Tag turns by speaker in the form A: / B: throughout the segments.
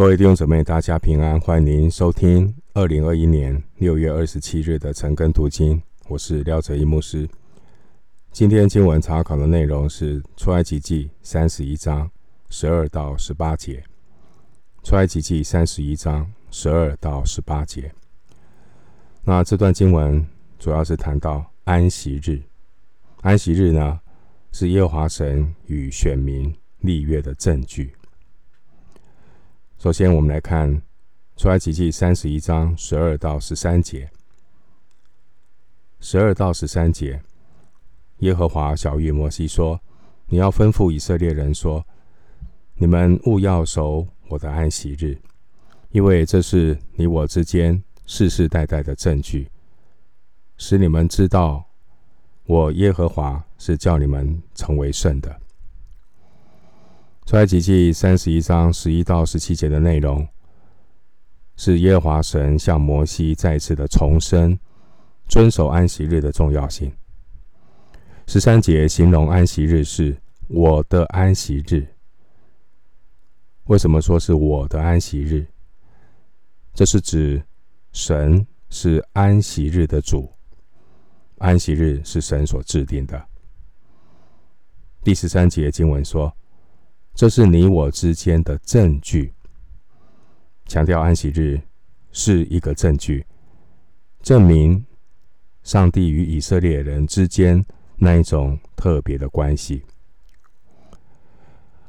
A: 各位弟兄姊妹，大家平安，欢迎您收听二零二一年六月二十七日的晨更读经。我是廖哲一牧师。今天经文查考的内容是出埃及记三十一章十二到十八节。出埃及记三十一章十二到十八节。那这段经文主要是谈到安息日。安息日呢，是耶和华神与选民立约的证据。首先，我们来看《出埃及记》三十一章十二到十三节。十二到十三节，耶和华晓諭摩西说：“你要吩咐以色列人说，你们务要守我的安息日，因为这是你我之间世世代代的证据，使你们知道我耶和华是叫你们成为圣的。”出埃及记三十一章十一到十七节的内容，是耶和华神向摩西再次的重申遵守安息日的重要性。十三节形容安息日是我的安息日。为什么说是我的安息日？这是指神是安息日的主，安息日是神所制定的。第十三节经文说。这是你我之间的证据，强调安息日是一个证据，证明上帝与以色列人之间那一种特别的关系。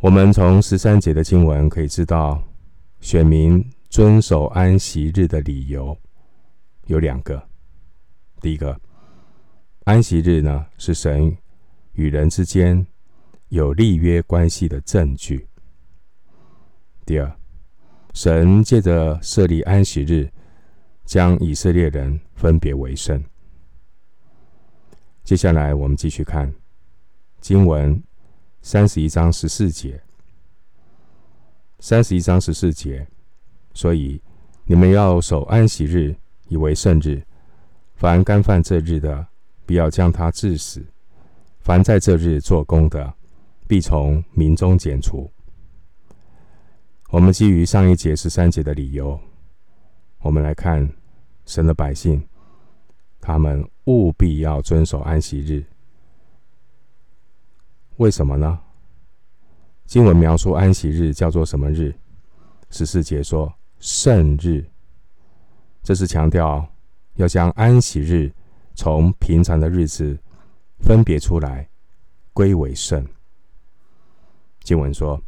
A: 我们从十三节的经文可以知道，选民遵守安息日的理由有两个。第一个，安息日呢，是神与人之间。有立约关系的证据。第二，神借着设立安息日，将以色列人分别为圣。接下来，我们继续看经文三十一章十四节。三十一章十四节，所以你们要守安息日，以为圣日。凡干犯这日的，必要将他治死。凡在这日做工的，必从民中剪除。我们基于上一节十三节的理由，我们来看神的百姓，他们务必要遵守安息日。为什么呢？经文描述安息日叫做什么日？十四节说圣日，这是强调要将安息日从平常的日子分别出来，归为圣。经文说：“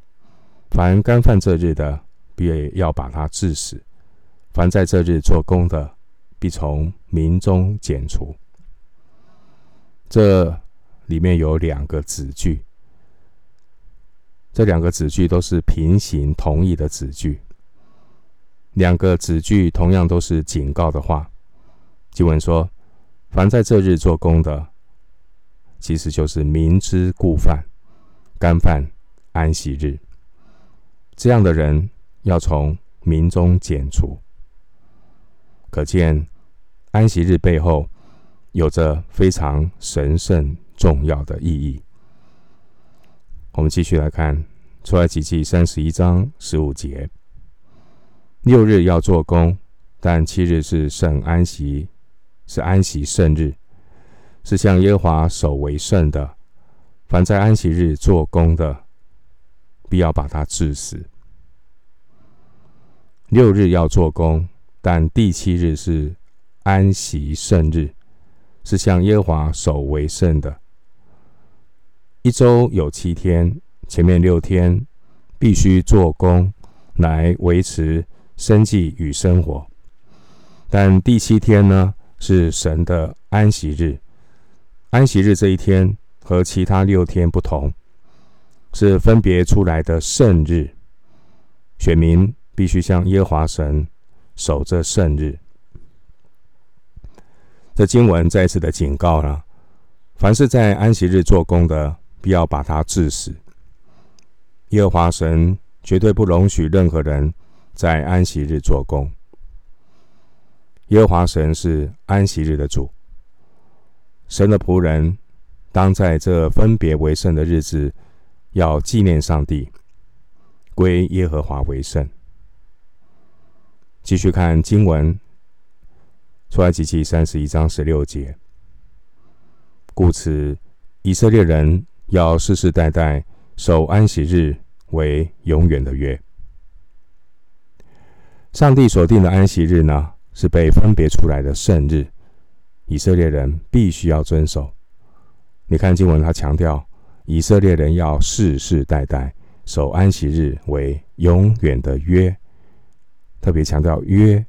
A: 凡干犯这日的，必要把他治死；凡在这日做工的，必从民中剪除。”这里面有两个子句，这两个子句都是平行同义的子句。两个子句同样都是警告的话。经文说：“凡在这日做工的，其实就是明知故犯，干犯。”安息日，这样的人要从民中剪除。可见安息日背后有着非常神圣重要的意义。我们继续来看出埃及记三十一章十五节：六日要做工，但七日是圣安息，是安息圣日，是向耶华守为圣的。凡在安息日做工的，必要把他治死。六日要做工，但第七日是安息圣日，是向耶华守为圣的。一周有七天，前面六天必须做工来维持生计与生活，但第七天呢，是神的安息日。安息日这一天和其他六天不同。是分别出来的圣日，选民必须向耶和华神守这圣日。这经文再次的警告了：凡是在安息日做工的，必要把他治死。耶和华神绝对不容许任何人在安息日做工。耶和华神是安息日的主，神的仆人当在这分别为圣的日子。要纪念上帝，归耶和华为圣。继续看经文，出埃及记三十一章十六节。故此，以色列人要世世代代守安息日为永远的约。上帝所定的安息日呢，是被分别出来的圣日，以色列人必须要遵守。你看经文，他强调以色列人要世世代代守安息日为永远的约。特别强调约，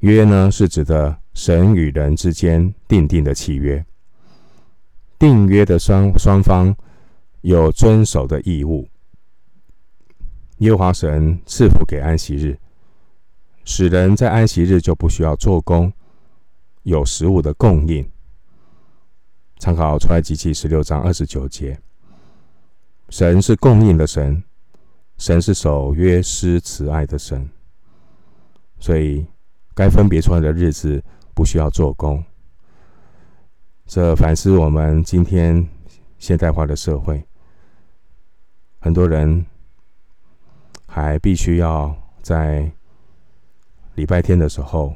A: 约呢是指的神与人之间订定的契约，订约的双双方有遵守的义务。耶和华神赐福给安息日，使人在安息日就不需要做工，有食物的供应。参考出来及记十六章二十九节，神是供应的神，神是守约施慈爱的神。所以，该分别出来的日子不需要做工。这反思我们今天现代化的社会，很多人还必须要在礼拜天的时候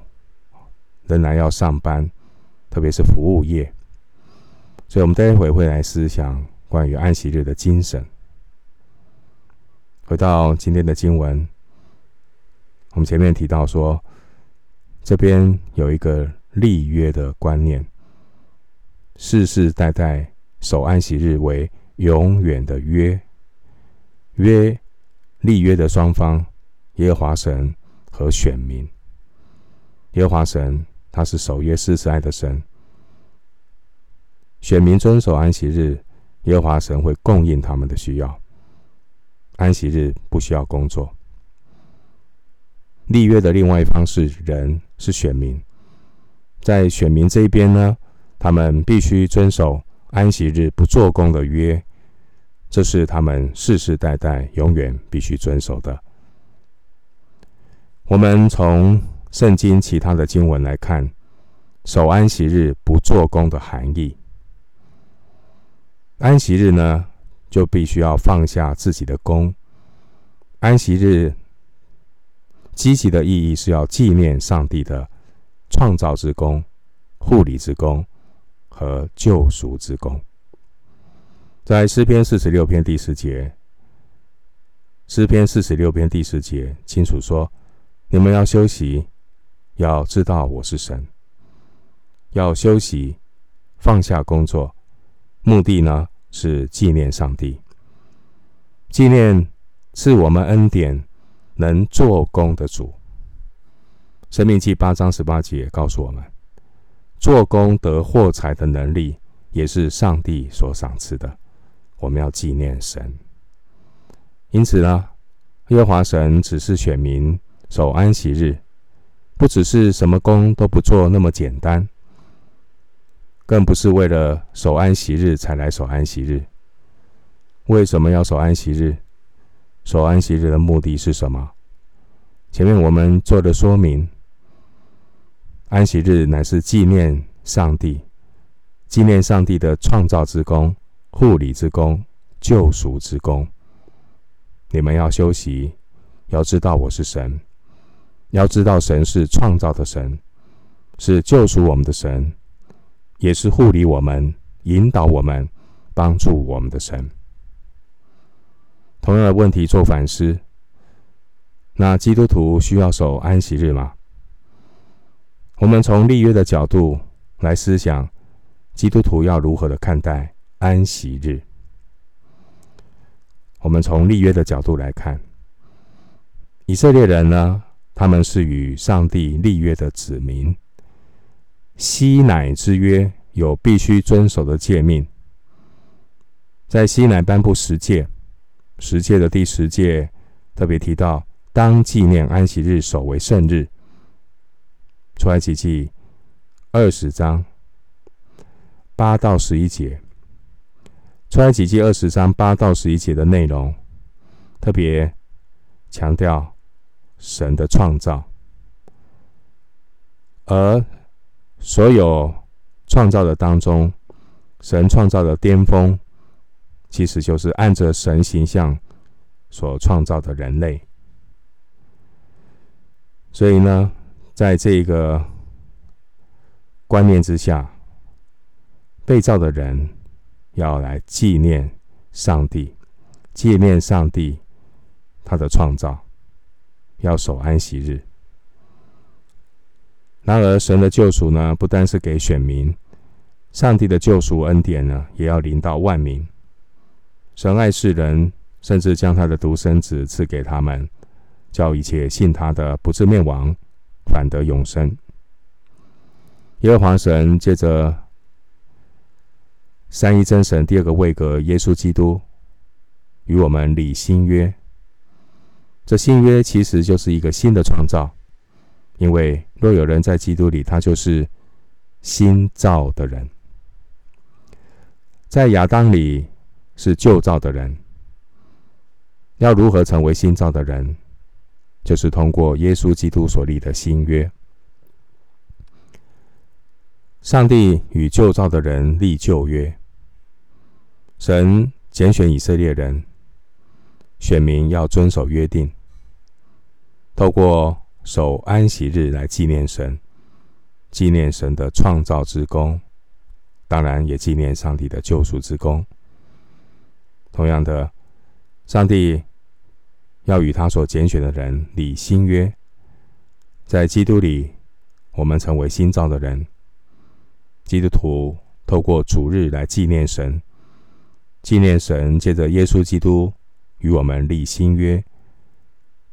A: 仍然要上班，特别是服务业。所以，我们待会会来思想关于安息日的精神。回到今天的经文。我们前面提到说，这边有一个立约的观念，世世代代守安息日为永远的约。约立约的双方，耶和华神和选民。耶和华神他是守约施慈爱的神，选民遵守安息日，耶和华神会供应他们的需要。安息日不需要工作。立约的另外一方是人，是选民。在选民这一边呢，他们必须遵守安息日不做工的约，这是他们世世代代永远必须遵守的。我们从圣经其他的经文来看，守安息日不做工的含义。安息日呢，就必须要放下自己的工。安息日。积极的意义是要纪念上帝的创造之功、护理之功和救赎之功。在诗篇四十六篇第十节，诗篇四十六篇第十节清楚说：“你们要休息，要知道我是神。要休息，放下工作，目的呢是纪念上帝，纪念赐我们恩典。”能做工的主，《生命记》八章十八节也告诉我们，做工得货财的能力也是上帝所赏赐的。我们要纪念神。因此呢，耶华神只是选民守安息日，不只是什么工都不做那么简单，更不是为了守安息日才来守安息日。为什么要守安息日？守安息日的目的是什么？前面我们做的说明，安息日乃是纪念上帝，纪念上帝的创造之功、护理之功、救赎之功。你们要休息，要知道我是神，要知道神是创造的神，是救赎我们的神，也是护理我们、引导我们、帮助我们的神。同样的问题做反思：那基督徒需要守安息日吗？我们从立约的角度来思想，基督徒要如何的看待安息日？我们从立约的角度来看，以色列人呢，他们是与上帝立约的子民，西乃之约有必须遵守的诫命，在西乃颁布十诫。十诫的第十诫特别提到，当纪念安息日，守为圣日。出埃及记二十章八到十一节，出埃及记二十章八到十一节的内容，特别强调神的创造，而所有创造的当中，神创造的巅峰。其实就是按着神形象所创造的人类。所以呢，在这个观念之下，被造的人要来纪念上帝，纪念上帝他的创造，要守安息日。然而，神的救赎呢，不单是给选民，上帝的救赎恩典呢，也要临到万民。神爱世人，甚至将他的独生子赐给他们，叫一切信他的不至灭亡，反得永生。耶和华神借着三一真神第二个位格耶稣基督，与我们立新约。这新约其实就是一个新的创造。因为若有人在基督里，他就是新造的人。在亚当里是旧造的人，要如何成为新造的人？就是通过耶稣基督所立的新约。上帝与旧造的人立旧约，神拣选以色列人，选民要遵守约定，透过。守安息日来纪念神，纪念神的创造之功，当然也纪念上帝的救赎之功。同样的，上帝要与他所拣选的人立新约，在基督里，我们成为新造的人。基督徒透过主日来纪念神，纪念神借着耶稣基督与我们立新约，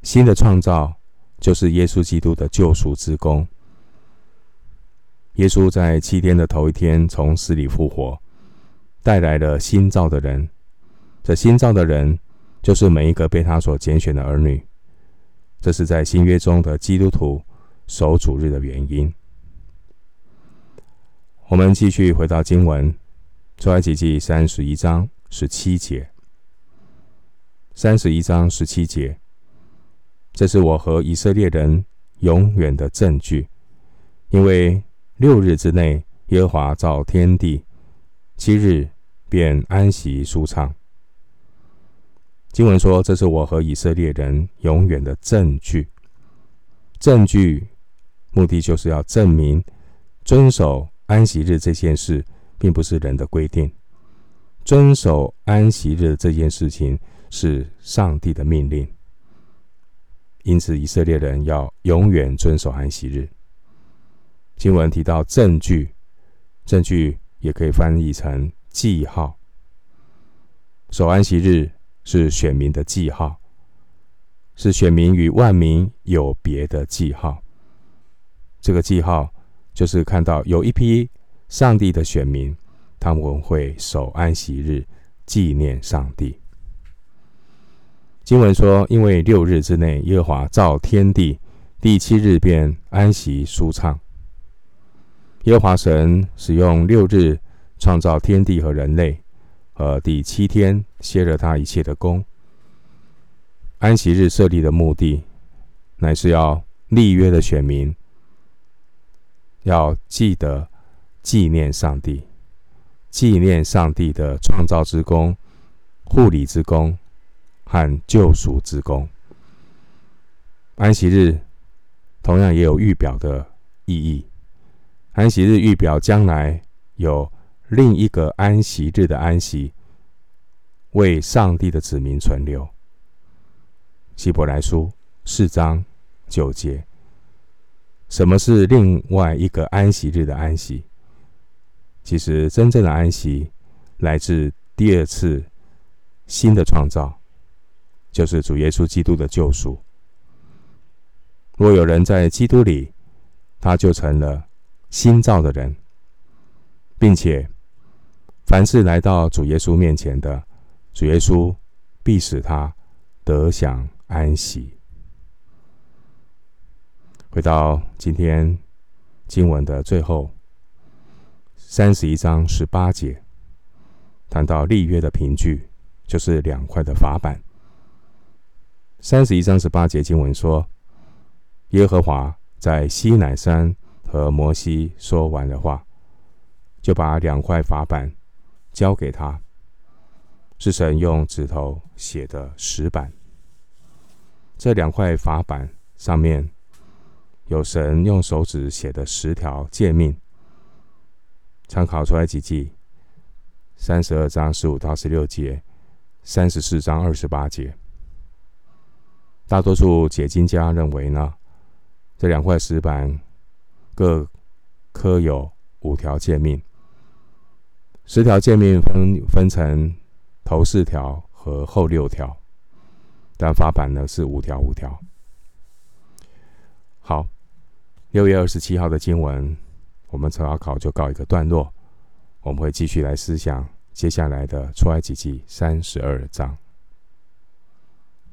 A: 新的创造。就是耶稣基督的救赎之功。耶稣在七天的头一天从死里复活，带来了新造的人。这新造的人就是每一个被他所拣选的儿女。这是在新约中的基督徒守主日的原因。我们继续回到经文，出埃及记三十一章十七节。三十一章十七节。这是我和以色列人永远的证据，因为六日之内耶和华造天地，七日便安息舒畅。经文说：“这是我和以色列人永远的证据。”证据目的就是要证明遵守安息日这件事，并不是人的规定。遵守安息日这件事情是上帝的命令。因此，以色列人要永远遵守安息日。经文提到证据，证据也可以翻译成记号。守安息日是选民的记号，是选民与万民有别的记号。这个记号就是看到有一批上帝的选民，他们会守安息日，纪念上帝。经文说：“因为六日之内，耶和华造天地，第七日便安息舒畅。耶和华神使用六日创造天地和人类，和第七天歇了他一切的工。安息日设立的目的，乃是要立约的选民要记得纪念上帝，纪念上帝的创造之功、护理之功。”和救赎之功，安息日同样也有预表的意义。安息日预表将来有另一个安息日的安息，为上帝的子民存留。希伯来书四章九节，什么是另外一个安息日的安息？其实真正的安息来自第二次新的创造。就是主耶稣基督的救赎。若有人在基督里，他就成了新造的人，并且凡是来到主耶稣面前的，主耶稣必使他得享安息。回到今天经文的最后，三十一章十八节，谈到立约的凭据，就是两块的法版。三十一章十八节经文说：“耶和华在西乃山和摩西说完的话，就把两块法板交给他，是神用指头写的石板。这两块法板上面有神用手指写的十条诫命。参考出来几记三十二章十五到十六节，三十四章二十八节。大多数解经家认为呢，这两块石板各刻有五条诫命，十条诫命分分成头四条和后六条，但法版呢是五条五条。好，六月二十七号的经文，我们查考就告一个段落，我们会继续来思想接下来的出埃及记三十二章。